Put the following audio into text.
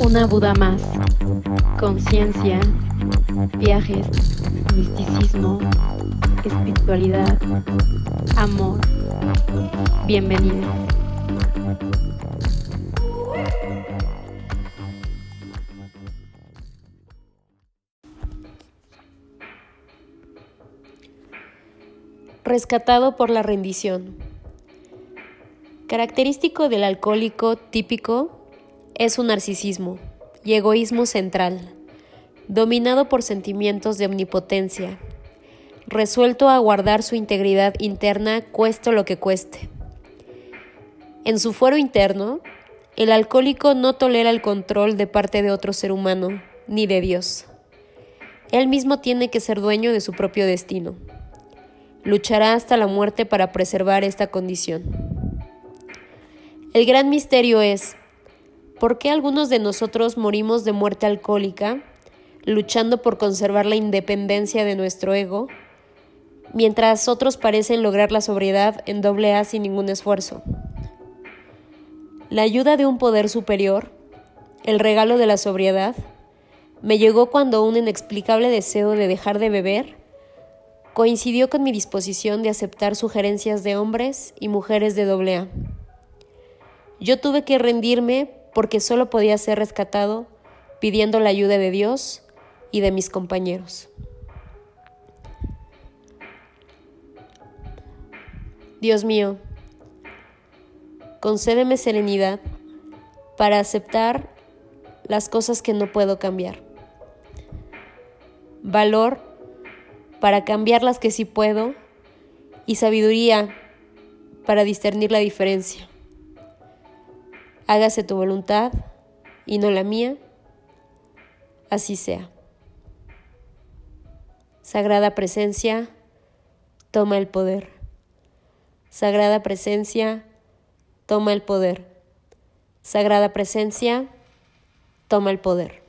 Una Buda más. Conciencia, viajes, misticismo, espiritualidad, amor. Bienvenido. Rescatado por la rendición. Característico del alcohólico típico es su narcisismo y egoísmo central, dominado por sentimientos de omnipotencia, resuelto a guardar su integridad interna cueste lo que cueste. En su fuero interno, el alcohólico no tolera el control de parte de otro ser humano, ni de Dios. Él mismo tiene que ser dueño de su propio destino luchará hasta la muerte para preservar esta condición. El gran misterio es, ¿por qué algunos de nosotros morimos de muerte alcohólica, luchando por conservar la independencia de nuestro ego, mientras otros parecen lograr la sobriedad en doble A sin ningún esfuerzo? La ayuda de un poder superior, el regalo de la sobriedad, me llegó cuando un inexplicable deseo de dejar de beber coincidió con mi disposición de aceptar sugerencias de hombres y mujeres de doble A. Yo tuve que rendirme porque solo podía ser rescatado pidiendo la ayuda de Dios y de mis compañeros. Dios mío, concédeme serenidad para aceptar las cosas que no puedo cambiar. Valor para cambiar las que sí puedo y sabiduría para discernir la diferencia. Hágase tu voluntad y no la mía, así sea. Sagrada presencia, toma el poder. Sagrada presencia, toma el poder. Sagrada presencia, toma el poder.